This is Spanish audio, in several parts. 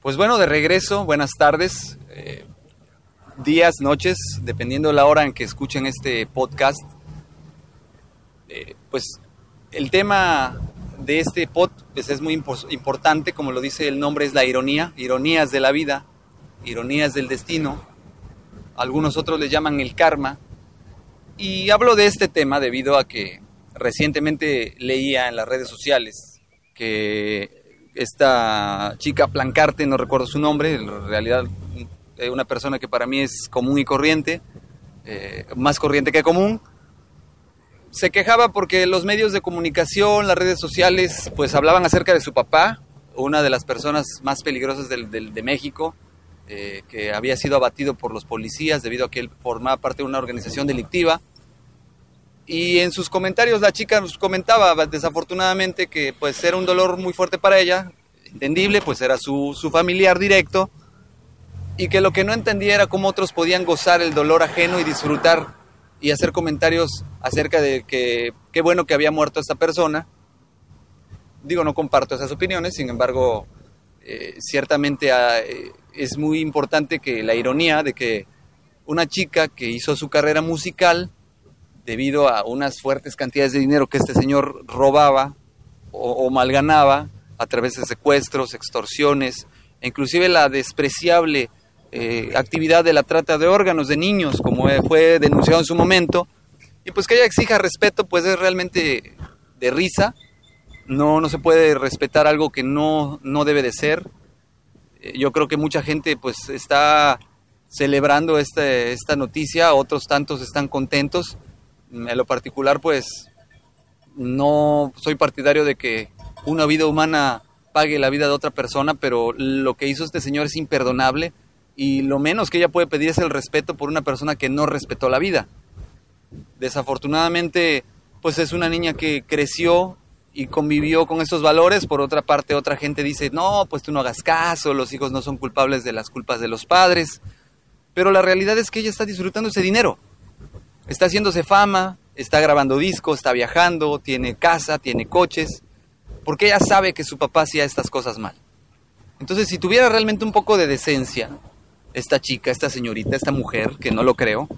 Pues bueno, de regreso, buenas tardes, eh, días, noches, dependiendo de la hora en que escuchen este podcast. Eh, pues el tema de este pod pues, es muy importante, como lo dice el nombre, es la ironía, ironías de la vida, ironías del destino. Algunos otros le llaman el karma. Y hablo de este tema debido a que recientemente leía en las redes sociales que esta chica Plancarte, no recuerdo su nombre, en realidad es una persona que para mí es común y corriente, eh, más corriente que común, se quejaba porque los medios de comunicación, las redes sociales, pues hablaban acerca de su papá, una de las personas más peligrosas de México, eh, que había sido abatido por los policías debido a que él formaba parte de una organización delictiva. Y en sus comentarios la chica nos comentaba desafortunadamente que pues era un dolor muy fuerte para ella, entendible, pues era su, su familiar directo, y que lo que no entendía era cómo otros podían gozar el dolor ajeno y disfrutar y hacer comentarios acerca de que qué bueno que había muerto esta persona. Digo, no comparto esas opiniones, sin embargo, eh, ciertamente ah, eh, es muy importante que la ironía de que una chica que hizo su carrera musical debido a unas fuertes cantidades de dinero que este señor robaba o, malganaba a través de secuestros, extorsiones, e inclusive la despreciable eh, actividad de la trata de órganos de niños, como fue denunciado en su momento, y pues que ella exija respeto, pues es realmente de risa, no, no se puede respetar algo que no, no debe de ser. Eh, yo creo que mucha gente pues está celebrando este, esta noticia, otros tantos están contentos, en lo particular, pues no soy partidario de que una vida humana pague la vida de otra persona, pero lo que hizo este señor es imperdonable y lo menos que ella puede pedir es el respeto por una persona que no respetó la vida. Desafortunadamente, pues es una niña que creció y convivió con estos valores. Por otra parte, otra gente dice, no, pues tú no hagas caso, los hijos no son culpables de las culpas de los padres. Pero la realidad es que ella está disfrutando ese dinero está haciéndose fama, está grabando discos, está viajando, tiene casa, tiene coches, porque ella sabe que su papá hacía estas cosas mal. Entonces, si tuviera realmente un poco de decencia, esta chica, esta señorita, esta mujer, que no lo creo,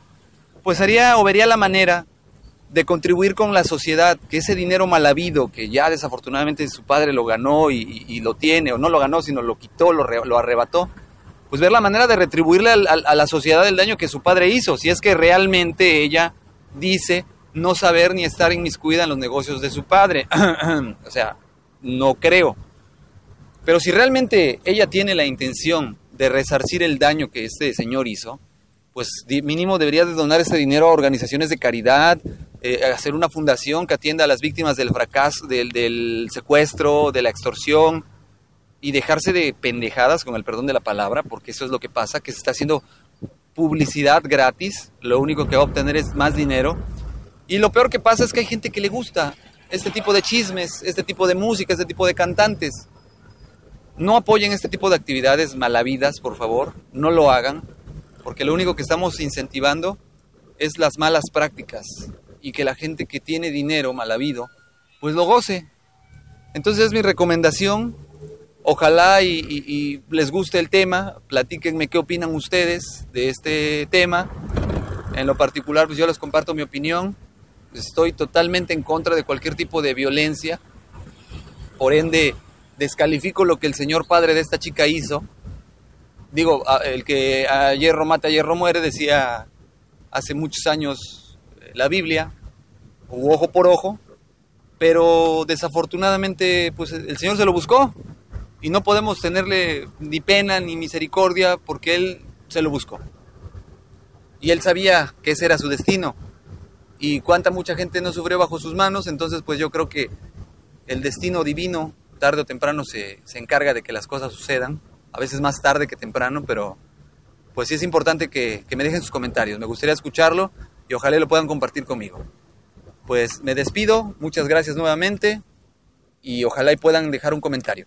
pues haría o vería la manera de contribuir con la sociedad, que ese dinero mal habido, que ya desafortunadamente su padre lo ganó y, lo tiene, o no lo ganó, sino lo quitó, lo, lo arrebató, pues ver la manera de retribuirle a, la sociedad el daño que su padre hizo, si es que realmente ella dice no saber ni estar inmiscuida en los negocios de su padre. o sea, no creo. Pero si realmente ella tiene la intención de resarcir el daño que este señor hizo, pues mínimo debería de donar ese dinero a organizaciones de caridad, eh, hacer una fundación que atienda a las víctimas del fracaso, del, del secuestro, de la extorsión, y dejarse de pendejadas, con el perdón de la palabra, porque eso es lo que pasa, que se está haciendo publicidad gratis, lo único que va a obtener es más dinero. Y lo peor que pasa es que hay gente que le gusta este tipo de chismes, este tipo de música, este tipo de cantantes. no apoyen este tipo de actividades malavidas, por favor, no lo hagan, porque lo único que estamos incentivando es las malas prácticas y que la gente que tiene dinero mal habido, pues lo goce. Entonces es mi recomendación, ojalá y, les guste el tema, platíquenme qué opinan ustedes de este tema. En lo particular, pues yo les comparto mi opinión, estoy totalmente en contra de cualquier tipo de violencia, por ende descalifico lo que el señor padre de esta chica hizo. Digo, el que a hierro mata, a hierro muere, decía hace muchos años eh, la Biblia, o ojo por ojo, pero desafortunadamente pues el Señor se lo buscó y no podemos tenerle ni pena ni misericordia porque Él se lo buscó. Y Él sabía que ese era su destino y cuánta mucha gente no sufrió bajo sus manos, entonces pues yo creo que el destino divino tarde o temprano se, encarga de que las cosas sucedan, a veces más tarde que temprano, pero pues sí es importante que, que me dejen sus comentarios, me gustaría escucharlo y ojalá lo puedan compartir conmigo. Pues me despido, muchas gracias nuevamente y ojalá y puedan dejar un comentario.